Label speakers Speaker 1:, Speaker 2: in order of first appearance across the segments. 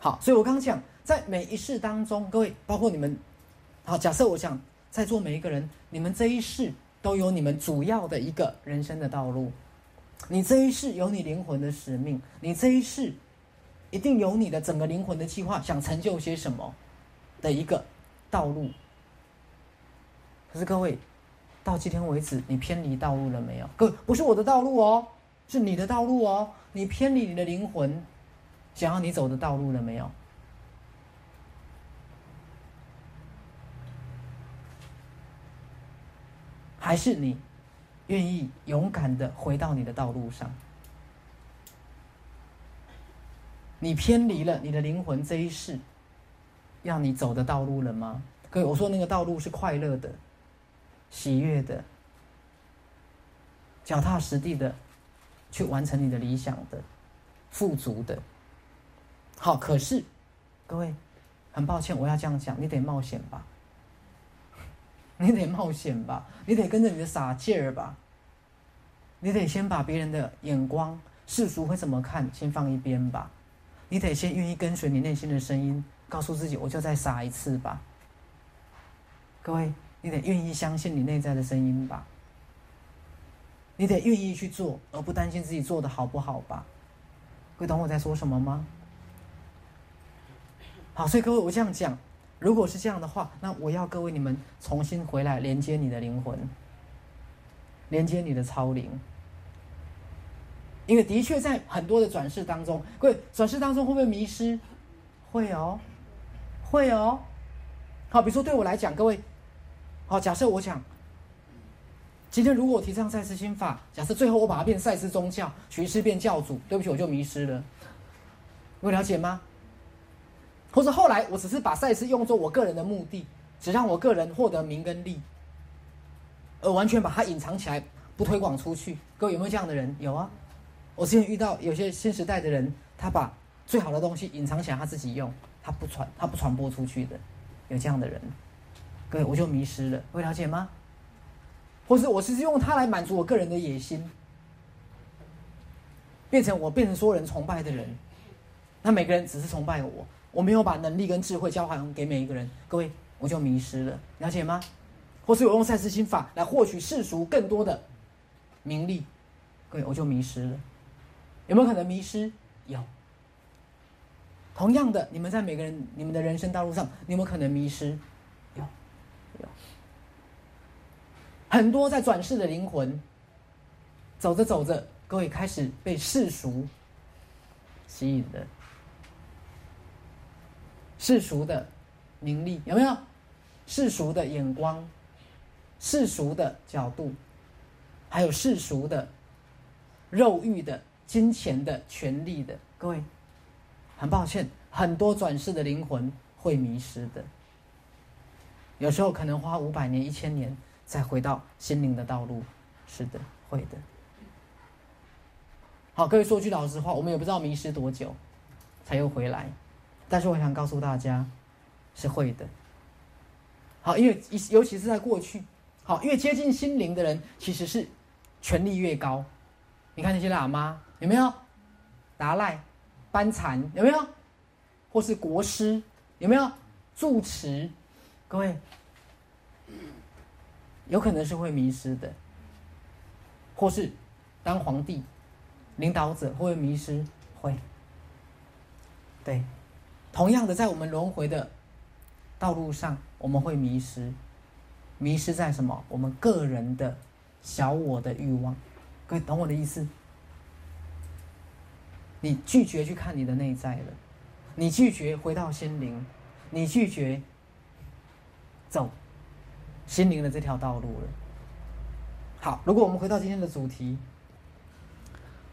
Speaker 1: 好，所以我刚讲，在每一世当中，各位，包括你们，好，假设我想在座每一个人，你们这一世都有你们主要的一个人生的道路，你这一世有你灵魂的使命，你这一世一定有你的整个灵魂的计划，想成就些什么的一个道路。可是各位，到今天为止，你偏离道路了没有？各位不是我的道路哦，是你的道路哦，你偏离你的灵魂。想要你走的道路了没有？还是你愿意勇敢的回到你的道路上？你偏离了你的灵魂这一世要你走的道路了吗？各位，我说那个道路是快乐的、喜悦的、脚踏实地的去完成你的理想的、富足的。好，可是，各位，很抱歉，我要这样讲，你得冒险吧，你得冒险吧，你得跟着你的傻劲儿吧，你得先把别人的眼光、世俗会怎么看，先放一边吧，你得先愿意跟随你内心的声音，告诉自己，我就再傻一次吧。各位，你得愿意相信你内在的声音吧，你得愿意去做，而不担心自己做的好不好吧。会懂我在说什么吗？好，所以各位，我这样讲，如果是这样的话，那我要各位你们重新回来连接你的灵魂，连接你的超灵，因为的确在很多的转世当中，各位转世当中会不会迷失？会哦，会哦。好，比如说对我来讲，各位，好，假设我讲，今天如果我提倡赛斯心法，假设最后我把它变赛斯宗教，徐师变教主，对不起，我就迷失了，有了解吗？或者后来，我只是把赛事用作我个人的目的，只让我个人获得名跟利，而完全把它隐藏起来，不推广出去。各位有没有这样的人？有啊，我之前遇到有些新时代的人，他把最好的东西隐藏起来，他自己用，他不传，他不传播出去的，有这样的人。各位，我就迷失了，会了解吗？或是我是用它来满足我个人的野心，变成我变成所有人崇拜的人，那每个人只是崇拜我。我没有把能力跟智慧交还给每一个人，各位，我就迷失了，了解吗？或是我用赛斯心法来获取世俗更多的名利，各位，我就迷失了。有。没有。可能迷失？有。同样的，你们在每个人你们的人生道路上，你有。没有。可能迷失？有，有。很多在转世的灵魂，走着走着，各位开始被世俗吸引了。世俗的名利有没有？世俗的眼光、世俗的角度，还有世俗的肉欲的、金钱的、权力的，各位，很抱歉，很多转世的灵魂会迷失的。有时候可能花五百年、一千年再回到心灵的道路，是的，会的。好，各位说句老实话，我们也不知道迷失多久才又回来。但是我想告诉大家，是会的。好，因为尤其是在过去，好，越接近心灵的人，其实是权力越高。你看那些喇嘛有没有？达赖、班禅有没有？或是国师有没有？住持，各位，有可能是会迷失的。或是当皇帝、领导者会不会迷失？会。对。同样的，在我们轮回的道路上，我们会迷失，迷失在什么？我们个人的小我的欲望。各位懂我的意思？你拒绝去看你的内在了，你拒绝回到心灵，你拒绝走心灵的这条道路了。好，如果我们回到今天的主题，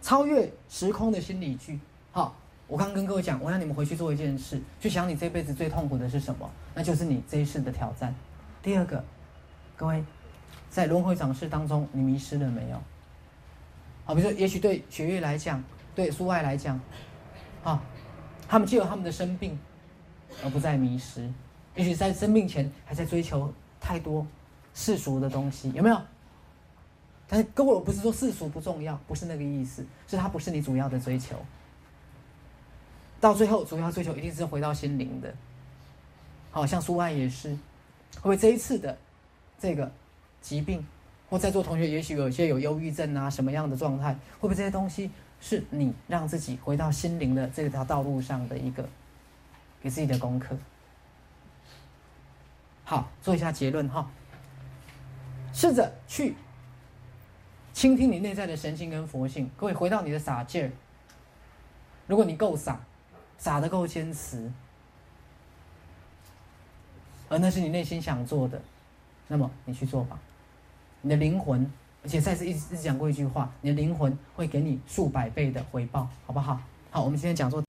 Speaker 1: 超越时空的心理剧，好。我刚跟各位讲，我让你们回去做一件事，去想你这辈子最痛苦的是什么，那就是你这一世的挑战。第二个，各位，在轮回转世当中，你迷失了没有？好，比如说，也许对雪月来讲，对苏爱来讲，啊，他们借由他们的生病而不再迷失，也许在生病前还在追求太多世俗的东西，有没有？但是各位，我不是说世俗不重要，不是那个意思，是它不是你主要的追求。到最后主要追求一定是回到心灵的。好像苏爱也是，会不会这一次的这个疾病，或在座同学也许有些有忧郁症啊，什么样的状态？会不会这些东西是你让自己回到心灵的这条道路上的一个给自己的功课？好，做一下结论哈，试着去倾听你内在的神性跟佛性，各位回到你的傻劲儿。如果你够傻，傻的够坚持。而那是你内心想做的，那么你去做吧。你的灵魂，而且再次一直讲过一句话，你的灵魂会给你数百倍的回报，好不好？好，我们今天讲座。